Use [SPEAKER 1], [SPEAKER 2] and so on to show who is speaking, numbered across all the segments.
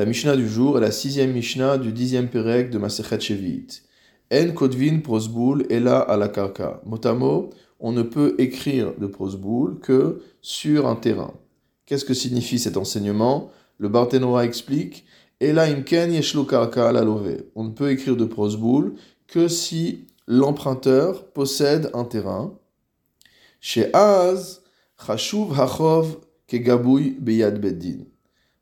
[SPEAKER 1] La Mishnah du jour est la sixième Mishnah du dixième Perek de Masechet Shevit. En kodvin prosboul ela à la karka. Motamo, on ne peut écrire de prosboul que sur un terrain. Qu'est-ce que signifie cet enseignement? Le Barthénora explique Ela imken yeshlo karka la On ne peut écrire de prosboul que si l'emprunteur possède un terrain. Chez chashuv hachov kegabui beyad beddin.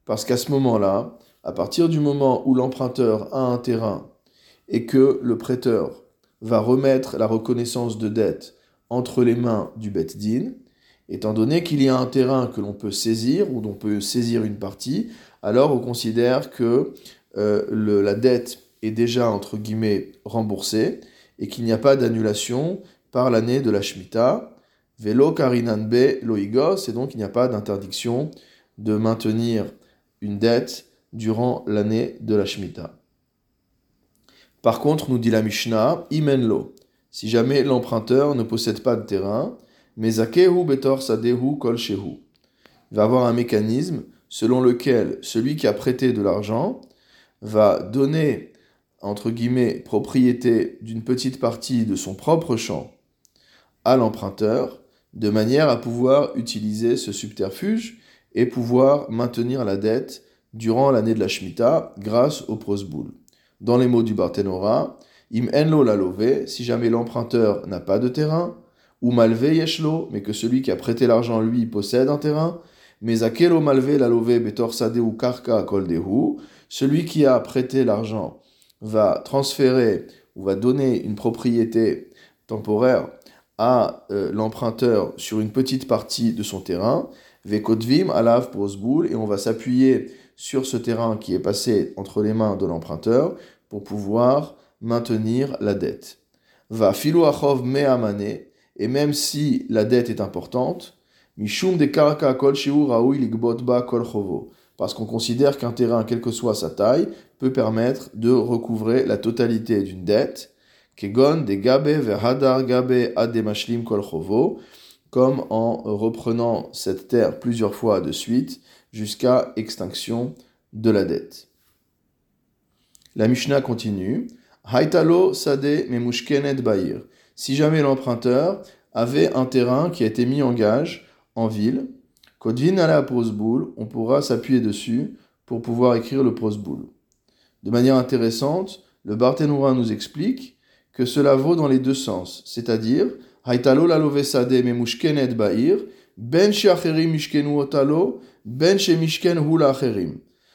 [SPEAKER 1] Parce qu'à ce moment-là, à partir du moment où l'emprunteur a un terrain et que le prêteur va remettre la reconnaissance de dette entre les mains du Bet Din, étant donné qu'il y a un terrain que l'on peut saisir ou dont on peut saisir une partie, alors on considère que euh, la dette est déjà entre guillemets remboursée et qu'il n'y a pas d'annulation par l'année de la Shemitah. Velo karinanbe loigos, et donc il n'y a pas d'interdiction de maintenir une dette durant l'année de la Shemitah. Par contre, nous dit la Mishnah, imenlo, si jamais l'emprunteur ne possède pas de terrain, mezakehu betor sadehu kol shehu. Il va avoir un mécanisme selon lequel celui qui a prêté de l'argent va donner, entre guillemets, propriété d'une petite partie de son propre champ à l'emprunteur, de manière à pouvoir utiliser ce subterfuge et pouvoir maintenir la dette durant l'année de la Shemitah grâce au prosboul. Dans les mots du Barthénora, im enlo la lové, si jamais l'emprunteur n'a pas de terrain, ou malvé yeshlo, mais que celui qui a prêté l'argent lui possède un terrain, mais akelo malvé la lové betor ou karka koldehu, celui qui a prêté l'argent va transférer ou va donner une propriété temporaire à euh, l'emprunteur sur une petite partie de son terrain, vekotvim alav prosboul, et on va s'appuyer sur ce terrain qui est passé entre les mains de l'emprunteur pour pouvoir maintenir la dette. Va filouachov me et même si la dette est importante, mishum de karaka kol ba kol parce qu'on considère qu'un terrain, quelle que soit sa taille, peut permettre de recouvrer la totalité d'une dette, kegon de gabe verhadar gabe ademashlim kol comme en reprenant cette terre plusieurs fois de suite, jusqu'à extinction de la dette. La Mishnah continue. Haitalo sade memushkenet bair. Si jamais l'emprunteur avait un terrain qui a été mis en gage en ville, Kodvin ala prosboul, on pourra s'appuyer dessus pour pouvoir écrire le prosboul. De manière intéressante, le Barthénoura nous explique que cela vaut dans les deux sens, c'est-à-dire Haitalo la lovesade memushkenet bair, ben mishkenu otalo, ben mishken hula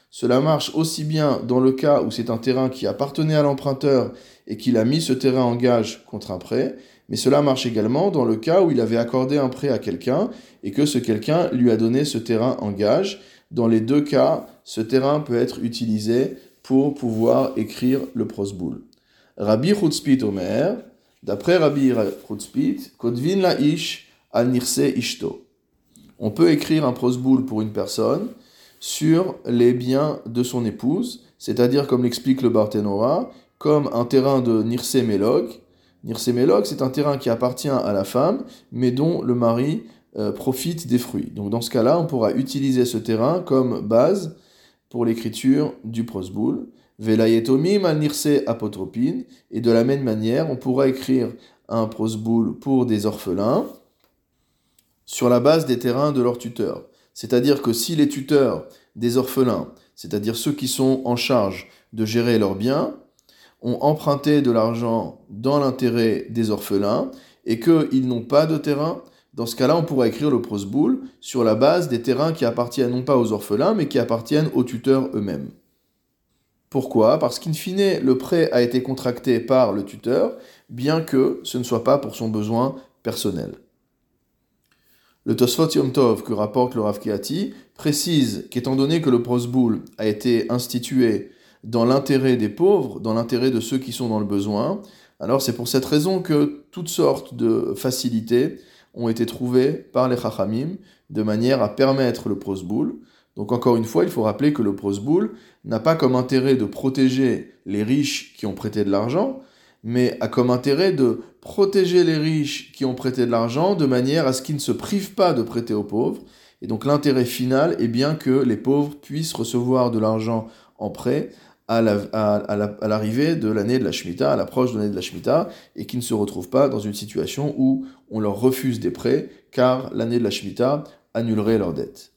[SPEAKER 1] Cela marche aussi bien dans le cas où c'est un terrain qui appartenait à l'emprunteur et qu'il a mis ce terrain en gage contre un prêt, mais cela marche également dans le cas où il avait accordé un prêt à quelqu'un et que ce quelqu'un lui a donné ce terrain en gage. Dans les deux cas, ce terrain peut être utilisé pour pouvoir écrire le prosboul. Rabbi Chutzpit Omer, d'après Rabbi Chutzpit, Kodvin la ish al nirse ishto on peut écrire un prosboul pour une personne sur les biens de son épouse, c'est-à-dire, comme l'explique le Barthénora, comme un terrain de Nirse Melog. Nirse Melog, c'est un terrain qui appartient à la femme, mais dont le mari euh, profite des fruits. Donc, dans ce cas-là, on pourra utiliser ce terrain comme base pour l'écriture du prosboul. Velayetomim al Nirse apotropine, et de la même manière, on pourra écrire un prosboul pour des orphelins sur la base des terrains de leurs tuteurs. C'est-à-dire que si les tuteurs des orphelins, c'est-à-dire ceux qui sont en charge de gérer leurs biens, ont emprunté de l'argent dans l'intérêt des orphelins et qu'ils n'ont pas de terrain, dans ce cas-là, on pourra écrire le prosboul sur la base des terrains qui appartiennent non pas aux orphelins, mais qui appartiennent aux tuteurs eux-mêmes. Pourquoi? Parce qu'in fine, le prêt a été contracté par le tuteur, bien que ce ne soit pas pour son besoin personnel. Le Tosfot Yom Tov que rapporte le Rav précise qu'étant donné que le prosboul a été institué dans l'intérêt des pauvres, dans l'intérêt de ceux qui sont dans le besoin, alors c'est pour cette raison que toutes sortes de facilités ont été trouvées par les Chachamim de manière à permettre le prosboul. Donc encore une fois, il faut rappeler que le prosboul n'a pas comme intérêt de protéger les riches qui ont prêté de l'argent, mais a comme intérêt de protéger les riches qui ont prêté de l'argent de manière à ce qu'ils ne se privent pas de prêter aux pauvres. Et donc l'intérêt final est bien que les pauvres puissent recevoir de l'argent en prêt à l'arrivée de l'année de la Shemitah, à l'approche de l'année de la Shemitah, et qui ne se retrouvent pas dans une situation où on leur refuse des prêts, car l'année de la Shemitah annulerait leurs dettes.